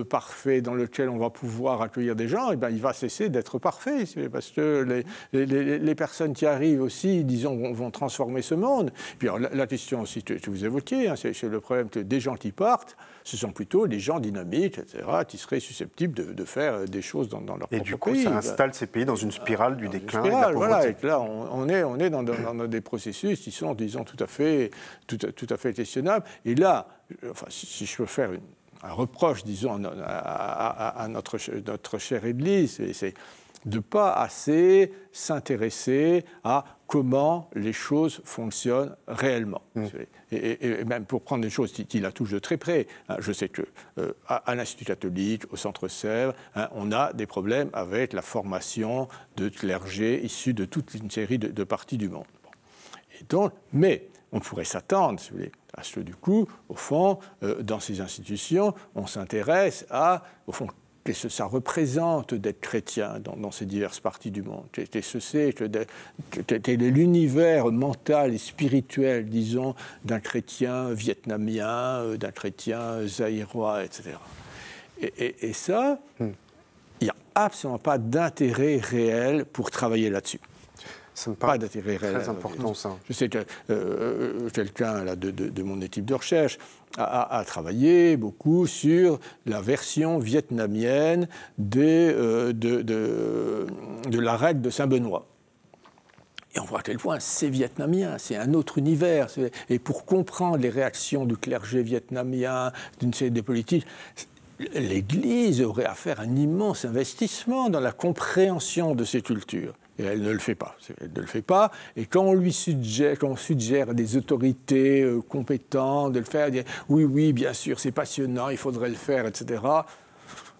parfait, dans lequel on va pouvoir accueillir des gens, et eh ben, il va cesser d'être parfait, parce que les, les, les, personnes qui arrivent aussi, disons, vont, vont transformer ce monde. Puis alors, la question aussi que, vous évoquiez, hein, c'est le problème que des gens qui partent, ce sont plutôt des gens dynamiques, etc., qui seraient susceptibles de, de faire des choses dans, dans leur et du coup, pays. ça installe ces pays dans une spirale du dans déclin spirale, et de la voilà, et là, on, on, est, on est dans, des processus qui sont, disons, tout à fait, tout tout à fait questionnables. Et là, enfin, si, si je peux faire une, reproche, disons, à, notre, notre chère Église, c'est de pas assez s'intéresser à comment les choses fonctionnent réellement. Mm. Et, même pour prendre des choses qui, la touchent de très près. Hein, je sais que euh, à, l'Institut catholique, au Centre Sèvres, hein, on a des problèmes avec la formation de clergés issus de toute une série de, parties du monde. Et donc, mais on pourrait s'attendre, si vous voulez, à ce que du coup, au fond, euh, dans ces institutions, on s'intéresse à, au fond, qu'est-ce que ça représente d'être chrétien dans, ces diverses parties du monde Qu'est-ce que c'est Quel est l'univers mental et spirituel, disons, d'un chrétien vietnamien, euh, d'un chrétien zaïrois, etc. Et, ça, hmm. il n'y a absolument pas d'intérêt réel pour travailler là-dessus. Ça me paraît pas d'intérêt réel. Très important, ça. Je sais que euh, euh, quelqu'un de, de, mon équipe de recherche a, travaillé beaucoup sur la version vietnamienne euh, de, de, la règle de Saint-Benoît. Et on voit à quel point c'est vietnamien, c'est un autre univers. Et pour comprendre les réactions du clergé vietnamien, d'une série de politiques, l'Église aurait à faire un immense investissement dans la compréhension de ces cultures. Et elle ne le fait pas. Elle ne le fait pas. Et quand on lui suggère, quand on suggère à des autorités euh, compétentes de le faire, dire oui, oui, bien sûr, c'est passionnant, il faudrait le faire, etc.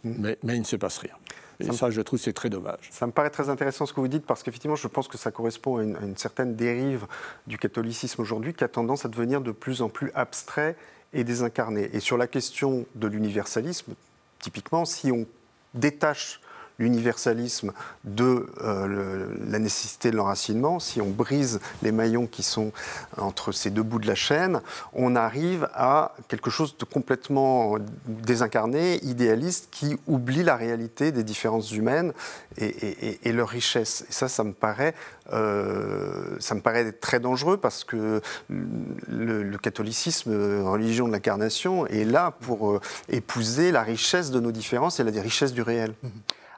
Mais, mais il ne se passe rien. Et ça, je trouve, c'est très dommage. Ça me paraît très intéressant ce que vous dites, parce qu'effectivement, je pense que ça correspond à une, à une certaine dérive du catholicisme aujourd'hui, qui a tendance à devenir de plus en plus abstrait et désincarné. Et sur la question de l'universalisme, typiquement, si on détache l'universalisme de euh, la nécessité de l'enracinement, si on brise les maillons qui sont entre ces deux bouts de la chaîne, on arrive à quelque chose de complètement désincarné, idéaliste, qui oublie la réalité des différences humaines et, leur richesse. Et ça, ça me paraît, euh, ça me paraît très dangereux parce que le, catholicisme, religion de l'incarnation, est là pour euh, épouser la richesse de nos différences et la richesse du réel. Mmh.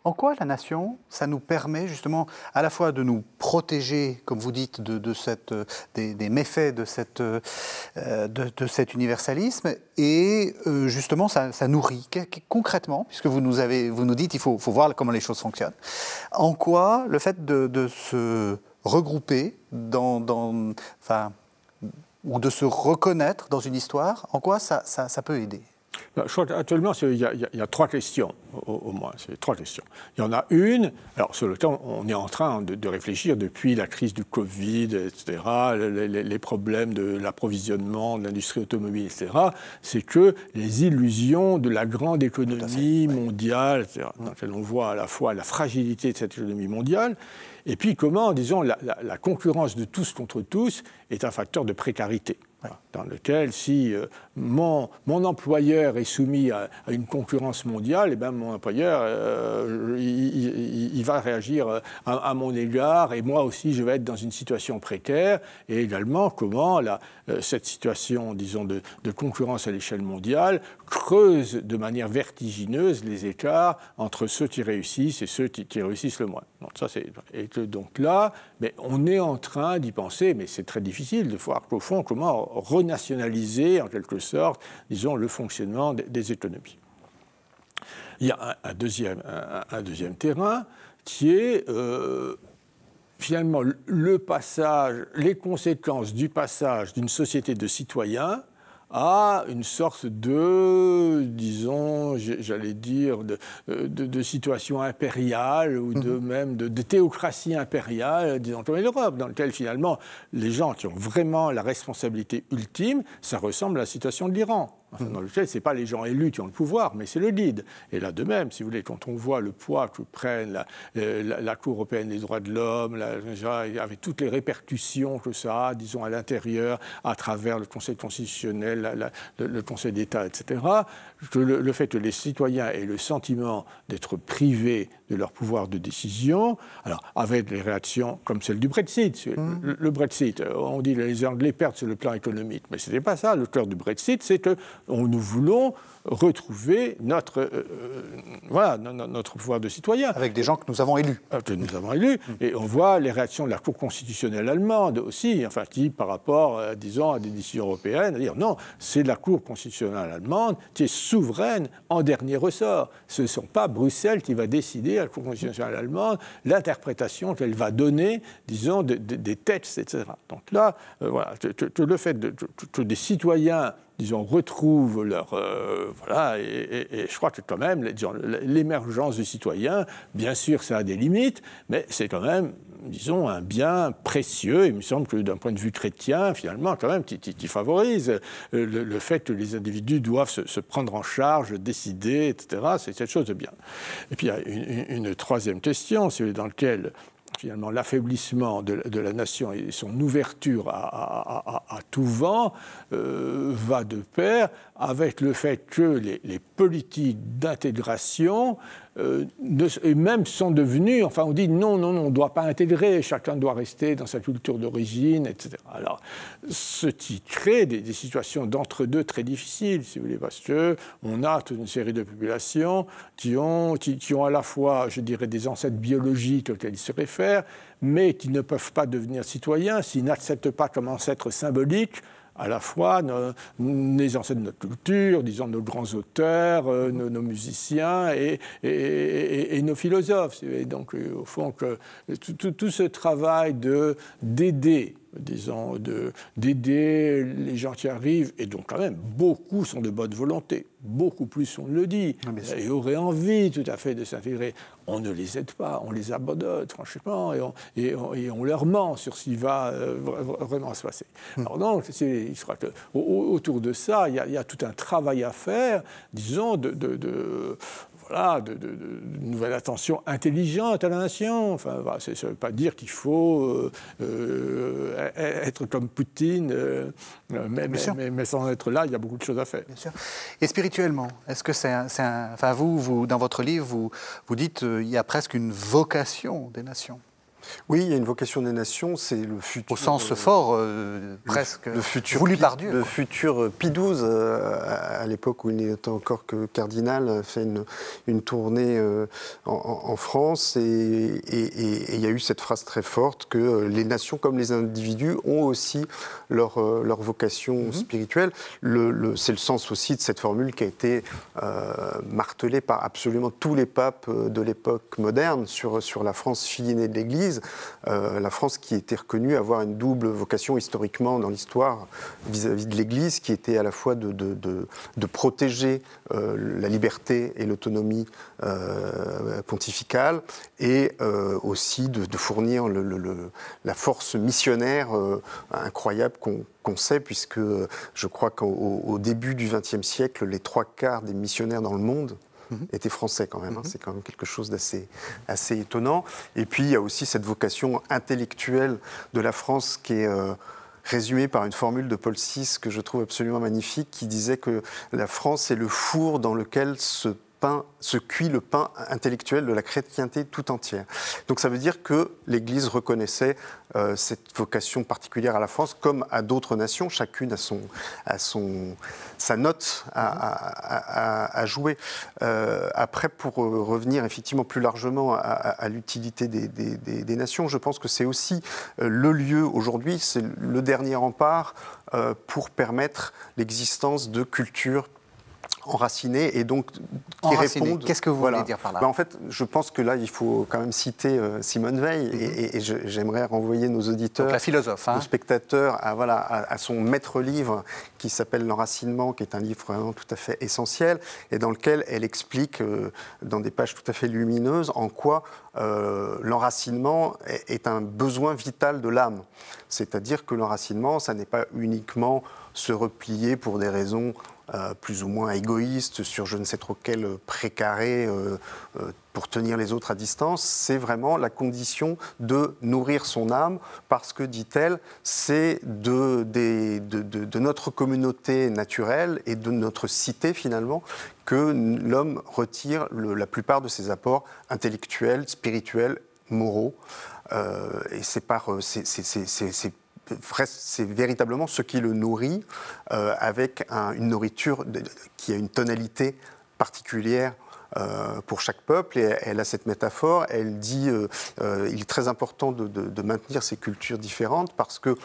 En quoi la nation, ça nous permet justement à la fois de nous protéger, comme vous dites, cette, des, méfaits de, cette, euh, cet universalisme et euh, justement ça, nourrit concrètement, puisque vous nous, avez, vous dites qu'il faut, voir comment les choses fonctionnent. En quoi le fait de, se regrouper dans, enfin, ou de se reconnaître dans une histoire, en quoi ça, peut aider? Je crois qu'actuellement, il y, a trois questions, au, moins. C'est trois questions. Il y en a une, alors sur le temps, on est en train de, réfléchir depuis la crise du Covid, etc., les, problèmes de l'approvisionnement de l'industrie automobile, etc., c'est que les illusions de la grande économie mondiale, etc., dans laquelle on voit à la fois la fragilité de cette économie mondiale, et puis comment, disons, la, la concurrence de tous contre tous est un facteur de précarité dans lequel si euh, mon, employeur est soumis à, une concurrence mondiale, et eh ben mon employeur, euh, il, va réagir euh, à, mon égard, et moi aussi, je vais être dans une situation précaire, et également comment la, cette situation, disons, de, concurrence à l'échelle mondiale creuse de manière vertigineuse les écarts entre ceux qui réussissent et ceux qui, réussissent le moins. Donc, ça, et donc là, mais on est en train d'y penser, mais c'est très difficile de voir qu'au fond, comment renationaliser en quelque sorte, disons, le fonctionnement des, économies. Il y a un, deuxième, un, deuxième, terrain qui est euh, finalement le passage, les conséquences du passage d'une société de citoyens à une sorte de, disons, j'allais dire, de, de, situation impériale ou de mhm. même de, théocratie impériale, disons, comme l'Europe, dans lequel finalement les gens qui ont vraiment la responsabilité ultime, ça ressemble à la situation de l'Iran dans lequel ce n'est pas les gens élus qui ont le pouvoir, mais c'est le guide. Et là de même, si vous voulez, quand on voit le poids que prennent la, euh, la, Cour européenne des droits de l'homme, avec toutes les répercussions que ça a, disons, à l'intérieur, à travers le Conseil constitutionnel, le, Conseil d'État, etc., que le, fait que les citoyens aient le sentiment d'être privés de leur pouvoir de décision, alors avec des réactions comme celle du Brexit. Mmh. Le, Brexit, on dit que les Anglais perdent sur le plan économique, mais ce n'était pas ça. Le cœur du Brexit, c'est que nous voulons retrouver notre, euh, euh, voilà, notre pouvoir de citoyen. Avec des gens que nous avons élus. Euh, que nous avons élus. Et on voit les réactions de la Cour constitutionnelle allemande aussi, enfin, qui, par rapport, disons, à des décisions européennes, à dire non, c'est la Cour constitutionnelle allemande qui est souveraine en dernier ressort. Ce ne sont pas Bruxelles qui va décider à la Cour constitutionnelle allemande l'interprétation qu'elle va donner, disons, des textes, etc. Donc là, voilà, le fait de, que des citoyens disons, retrouvent leur... Euh, voilà, et, je crois que quand même, l'émergence du citoyen, bien sûr, ça a des limites, mais c'est quand même, disons, un bien précieux. Il me semble que d'un point de vue chrétien, finalement, quand même, qui, favorise euh, le, fait que les individus doivent se, prendre en charge, décider, etc. C'est quelque chose de bien. Et puis, il y a une, troisième question, c'est dans laquelle finalement l'affaiblissement de, la nation et son ouverture à, tout vent euh, va de pair avec le fait que les, politiques d'intégration euh, et même sont devenues, enfin on dit non, non, non, on ne doit pas intégrer, chacun doit rester dans sa culture d'origine, etc. Alors, ce qui crée des, situations d'entre-deux très difficiles, si vous voulez, parce qu'on a toute une série de populations qui ont, qui, ont à la fois, je dirais, des ancêtres biologiques auxquels ils se réfèrent, mais qui ne peuvent pas devenir citoyens s'ils n'acceptent pas comme ancêtre symbolique à la fois nos, les ancêtres de notre culture, disons nos grands auteurs, euh, nos, musiciens et, et, nos philosophes. donc, euh, au fond, que tout, tout ce travail d'aider disons, d'aider les gens qui arrivent, et donc quand même, beaucoup sont de bonne volonté, beaucoup plus on le dit, et auraient envie tout à fait de s'intégrer. On ne les aide pas, on les abandonne, franchement, et on, et on, leur ment sur ce qui va euh, vraiment se passer. Hmm. Alors donc, il sera que, autour de ça, il y, a, il y, a, tout un travail à faire, disons, de, de, de voilà, de, de, nouvelle attention intelligente à la nation. Enfin, ça ne veut pas dire qu'il faut euh, euh, être comme Poutine, euh, mais, mais, sans être là, il y a beaucoup de choses à faire. Bien sûr. Et spirituellement, est-ce que c'est un, Enfin, vous, vous, dans votre livre, vous, vous dites qu'il y a presque une vocation des nations. Oui, il y a une vocation des nations, c'est le futur. Au sens euh, fort, euh, presque. Le futur voulu par Dieu. Le futur Pie XII, euh, à l'époque où il n'était encore que cardinal, fait une, une tournée en, France et, il y a eu cette phrase très forte que les nations, comme les individus, ont aussi leur, leur vocation mhm. spirituelle. Le, c'est le sens aussi de cette formule qui a été martelée par absolument tous les papes de l'époque moderne sur, sur la France fille aînée de l'Église euh, la France qui était reconnue avoir une double vocation historiquement dans l'histoire vis-à-vis de l'Église, qui était à la fois de, protéger euh, la liberté et l'autonomie euh, pontificale et aussi de, fournir la force missionnaire incroyable qu'on sait, puisque je crois qu'au début du XXe siècle, les trois quarts des missionnaires dans le monde. Était français quand même. Hein. Mhm. C'est quand même quelque chose d'assez assez étonnant. Et puis il y a aussi cette vocation intellectuelle de la France qui est euh, résumée par une formule de Paul VI que je trouve absolument magnifique, qui disait que la France est le four dans lequel se se cuit le pain intellectuel de la chrétienté tout entière. Donc ça veut dire que l'Église reconnaissait euh, cette vocation particulière à la France comme à d'autres nations, chacune a, son, a son, sa note à, jouer. Euh, après, pour euh, revenir effectivement plus largement à, l'utilité des, des, nations, je pense que c'est aussi le lieu aujourd'hui, c'est le dernier rempart pour permettre l'existence de cultures enracinés et donc qui répondent. Qu'est-ce que vous voulez dire par là ben, En fait, je pense que là, il faut quand même citer euh, Simone Veil et, mhm. j'aimerais renvoyer nos auditeurs, la philosophe, hein. nos spectateurs, à, voilà, à, son maître livre qui s'appelle L'enracinement, qui est un livre vraiment tout à fait essentiel et dans lequel elle explique, euh, dans des pages tout à fait lumineuses, en quoi euh, l'enracinement est, est un besoin vital de l'âme. C'est-à-dire que l'enracinement, ça n'est pas uniquement se replier pour des raisons euh, plus ou moins égoïste sur je ne sais trop quel précaré euh, euh, pour tenir les autres à distance, c'est vraiment la condition de nourrir son âme parce que, dit-elle, c'est de, notre communauté naturelle et de notre cité finalement que l'homme retire la plupart de ses apports intellectuels, spirituels, moraux. et c'est par, c'est véritablement ce qui le nourrit avec une nourriture qui a une tonalité particulière pour chaque peuple. Et elle a cette métaphore, elle dit il est très important de, de, maintenir ces cultures différentes parce que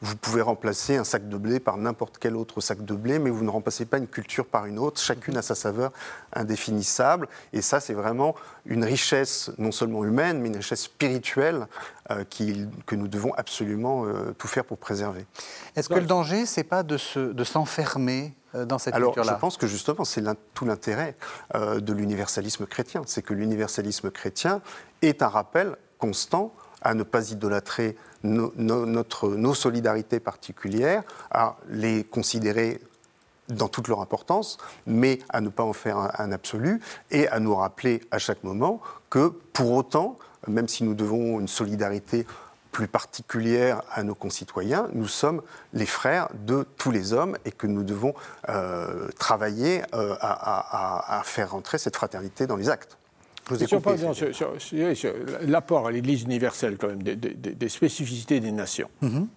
vous pouvez remplacer un sac de blé par n'importe quel autre sac de blé, mais vous ne remplacez pas une culture par une autre. Chacune a sa saveur indéfinissable. Et ça, c'est vraiment une richesse non seulement humaine, mais une richesse spirituelle euh, que nous devons absolument euh, tout faire pour préserver. Est-ce que le danger, c'est pas de, s'enfermer euh, dans cette Alors, je pense que justement, c'est tout l'intérêt de l'universalisme chrétien. C'est que l'universalisme chrétien est un rappel constant à ne pas idolâtrer nos solidarités particulières, à les considérer dans toute leur importance, mais à ne pas en faire un, absolu et à nous rappeler à chaque moment que pour autant, même si nous devons une solidarité plus particulière à nos concitoyens, nous sommes les frères de tous les hommes et que nous devons euh, travailler euh, à, à faire rentrer cette fraternité dans les actes l'apport à l'Église universelle, quand même, des, spécificités des nations. Mhm.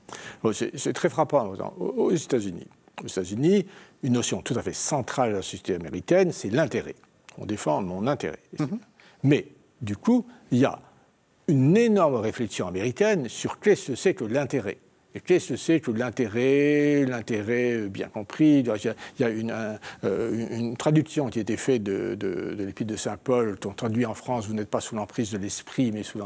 c'est très frappant. Aux États-Unis, aux États-Unis, une notion tout à fait centrale de la société américaine, c'est l'intérêt. On défend mon intérêt. Mhm. Mais, du coup, il y a une énorme réflexion américaine sur qu'est-ce que c'est que l'intérêt. Et qu'est-ce que c'est que l'intérêt, l'intérêt bien compris? Il y a, une, euh, une, traduction qui a été faite de, de, de l'épître de Saint Paul, on traduit en France, vous n'êtes pas sous l'emprise de l'esprit, mais sous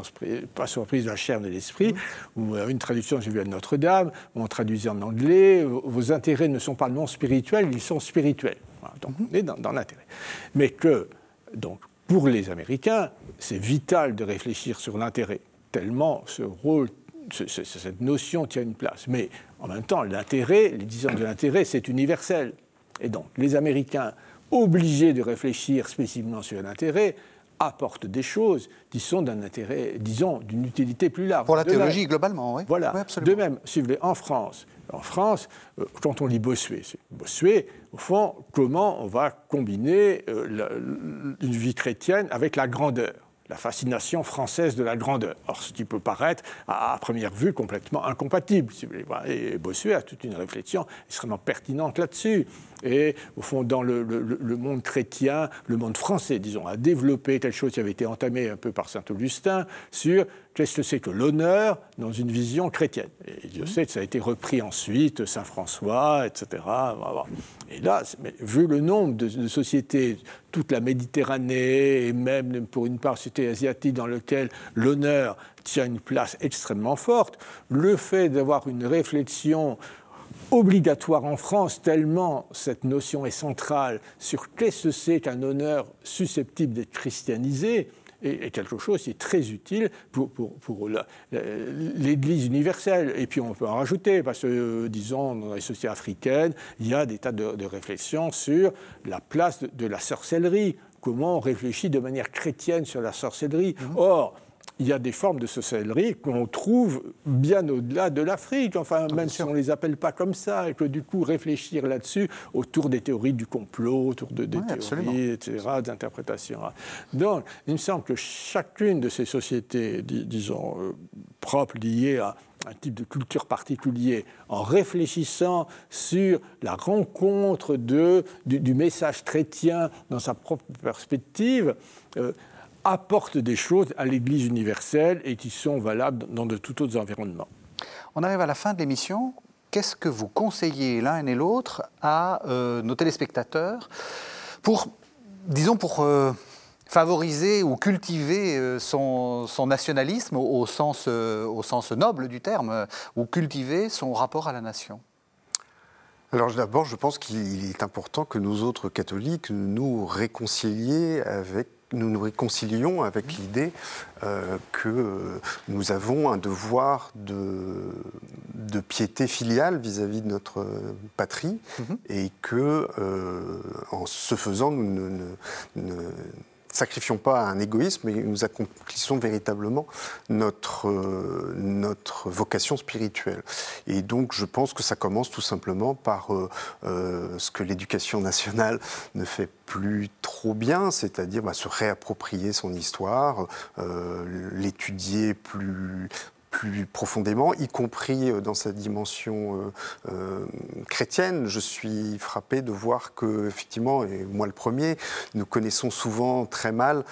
pas sous l'emprise de la chair de l'esprit, mmh. ou euh, une traduction, j'ai vu à Notre-Dame, où on traduisait en anglais, vos intérêts ne sont pas non spirituels, ils sont spirituels. donc mmh. on est dans, dans l'intérêt. Mais que, donc, pour les Américains, c'est vital de réfléchir sur l'intérêt, tellement ce rôle cette notion tient une place. Mais en même temps, l'intérêt, les disons de l'intérêt, c'est universel. Et donc, les Américains, obligés de réfléchir spécifiquement sur l'intérêt, apportent des choses qui sont d'un intérêt, disons, d'une utilité plus large. Pour la théologie, globalement, oui. Voilà. de même, si vous voulez, en France, en France, euh, quand on lit Bossuet, Bossuet, au fond, comment on va combiner euh, une vie chrétienne avec la grandeur? La fascination française de la grandeur. Or, ce qui peut paraître, à, première vue, complètement incompatible. Et Bossuet a toute une réflexion extrêmement pertinente là-dessus. Et au fond, dans le, monde chrétien, le monde français, disons, a développé telle chose qui avait été entamée un peu par saint Augustin sur qu'est-ce que c'est que l'honneur dans une vision chrétienne. Et Dieu sait que ça a été repris ensuite, Saint François, etc. Et là, vu le nombre de, sociétés, toute la Méditerranée, et même pour une part société asiatique dans lequel l'honneur tient une place extrêmement forte, le fait d'avoir une réflexion obligatoire en France, tellement cette notion est centrale sur qu'est-ce que c'est qu'un honneur susceptible d'être christianisé, est, quelque chose qui est très utile pour, pour, l'Église universelle. Et puis on peut en rajouter, parce que, euh, disons, dans les sociétés africaines, il y a des tas de, réflexions sur la place de, la sorcellerie, comment on réfléchit de manière chrétienne sur la sorcellerie. Mmh. Or, il y a des formes de sorcellerie qu'on trouve bien au-delà de l'Afrique, enfin, même si on ne les appelle pas comme ça, et que du coup, réfléchir là-dessus autour des théories du complot, autour de, des théories, etc., d'interprétation. Donc, il me semble que chacune de ces sociétés, disons, euh, propres, liées à un type de culture particulier, en réfléchissant sur la rencontre de, du, message chrétien dans sa propre perspective, euh, apportent des choses à l'Église universelle et qui sont valables dans de tout autres environnements. On arrive à la fin de l'émission. Qu'est-ce que vous conseillez l'un et l'autre à euh, nos téléspectateurs pour, disons, pour euh, favoriser ou cultiver euh, son, nationalisme au, sens, au sens noble du terme, ou cultiver son rapport à la nation? Alors d'abord, je pense qu'il est important que nous autres catholiques nous réconcilions avec nous nous réconcilions avec l'idée euh, que nous avons un devoir de, de piété filiale vis-à-vis de notre patrie mhm. et que, euh, en ce faisant, nous ne sacrifions pas à un égoïsme, mais nous accomplissons véritablement notre, euh, notre vocation spirituelle. Et donc, je pense que ça commence tout simplement par euh, euh, ce que l'éducation nationale ne fait plus trop bien, c'est-à-dire bah, se réapproprier son histoire, l'étudier plus plus profondément, y compris dans sa dimension chrétienne. Je suis frappé de voir que, effectivement, et moi le premier, nous connaissons souvent très mal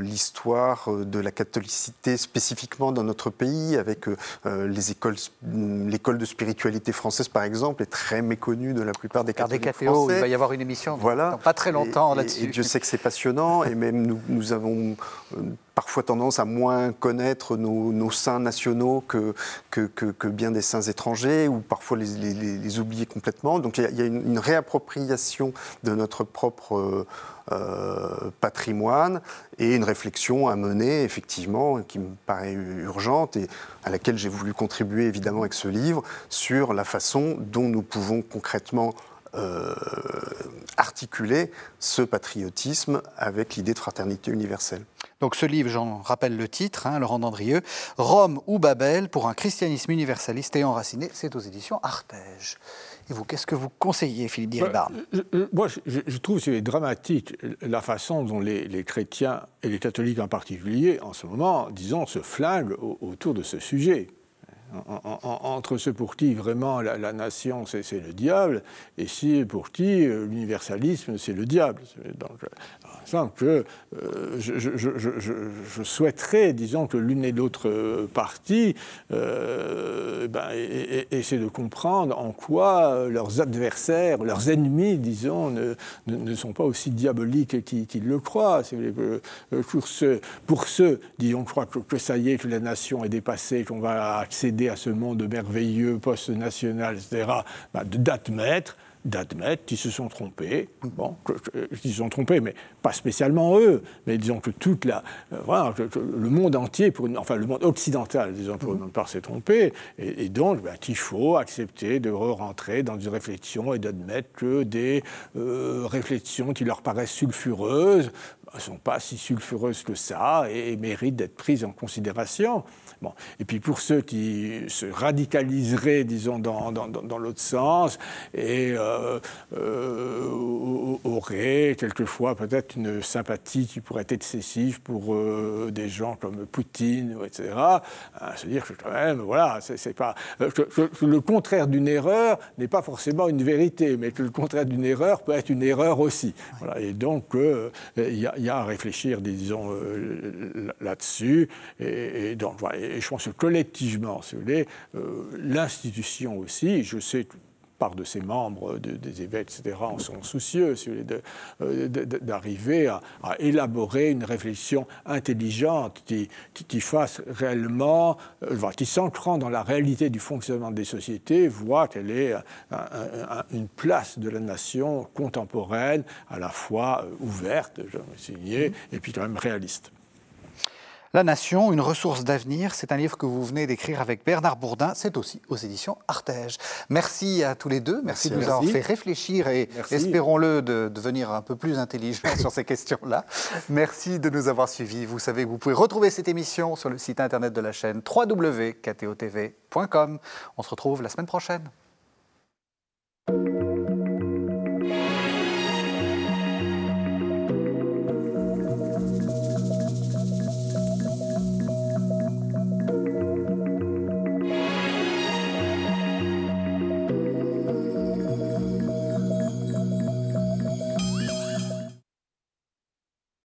l'histoire de la catholicité spécifiquement dans notre pays, avec les écoles, l'école de spiritualité française par exemple, est très méconnue de la plupart des catholiques français. Il va y avoir une émission voilà. dans pas très longtemps là-dessus. Et Dieu sait que c'est passionnant, et même nous, nous avons euh, parfois tendance à moins connaître nos, saints nationaux que, bien des saints étrangers, ou parfois les, les, oublier complètement. Donc il y a, une, réappropriation de notre propre euh, euh, patrimoine et une réflexion à mener, effectivement, qui me paraît urgente et à laquelle j'ai voulu contribuer évidemment avec ce livre, sur la façon dont nous pouvons concrètement euh, articuler ce patriotisme avec l'idée de fraternité universelle. Donc ce livre, j'en rappelle le titre, hein, Laurent Dandrieux, Rome ou Babel pour un christianisme universaliste et enraciné, c'est aux éditions Artege. Et vous, qu'est-ce que vous conseillez, Philippe Diribarne Moi, je, trouve c'est dramatique la façon dont les, chrétiens, et les catholiques en particulier, en ce moment, disons, se flinguent autour de ce sujet entre ceux pour qui vraiment la, nation c'est le diable et si pour qui euh, l'universalisme c'est le diable. Donc, euh, je, souhaiterais, disons, que l'une et l'autre partie euh, ben, de comprendre en quoi leurs adversaires, leurs ennemis, disons, ne, sont pas aussi diaboliques qu'ils le croient. Pour ceux, pour ceux, disons, croient que ça y est, que la nation est dépassée, qu'on va accéder à ce monde merveilleux, post-national, etc., ben, d'admettre d'admettre qu'ils se sont trompés, bon, qu'ils se sont trompés, mais pas spécialement eux, mais disons que toute la, euh, voilà, le monde entier, pour enfin le monde occidental, disons pour une part, s'est trompé, et, donc ben, qu'il faut accepter de re-rentrer dans une réflexion et d'admettre que des euh, réflexions qui leur paraissent sulfureuses ne sont pas si sulfureuses que ça et méritent d'être prises en considération. Bon. Et puis pour ceux qui se radicaliseraient, disons, dans, dans, dans l'autre sens, et euh, euh, auraient quelquefois peut-être une sympathie qui pourrait être excessive pour euh, des gens comme Poutine, etc., se dire que quand même, voilà, c'est, pas, que, le contraire d'une erreur n'est pas forcément une vérité, mais que le contraire d'une erreur peut être une erreur aussi. Voilà. Et donc, il y, y, a à réfléchir, disons, là-dessus. Et, et donc, voilà et je pense que collectivement, si vous voulez, euh, l'institution aussi, je sais part de ses membres, des évêques, etc., en sont soucieux, si euh, d'arriver à, élaborer une réflexion intelligente qui, qui, fasse réellement, euh, qui s'ancrant dans la réalité du fonctionnement des sociétés, voit quelle est une place de la nation contemporaine, à la fois ouverte, je vais signer, et puis quand même réaliste. La Nation, une ressource d'avenir, c'est un livre que vous venez d'écrire avec Bernard Bourdin, c'est aussi aux éditions Artege. Merci à tous les deux, merci, de nous avoir fait réfléchir et espérons-le de devenir un peu plus intelligent sur ces questions-là. Merci de nous avoir suivis. Vous savez que vous pouvez retrouver cette émission sur le site internet de la chaîne www.ktotv.com. On se retrouve la semaine prochaine.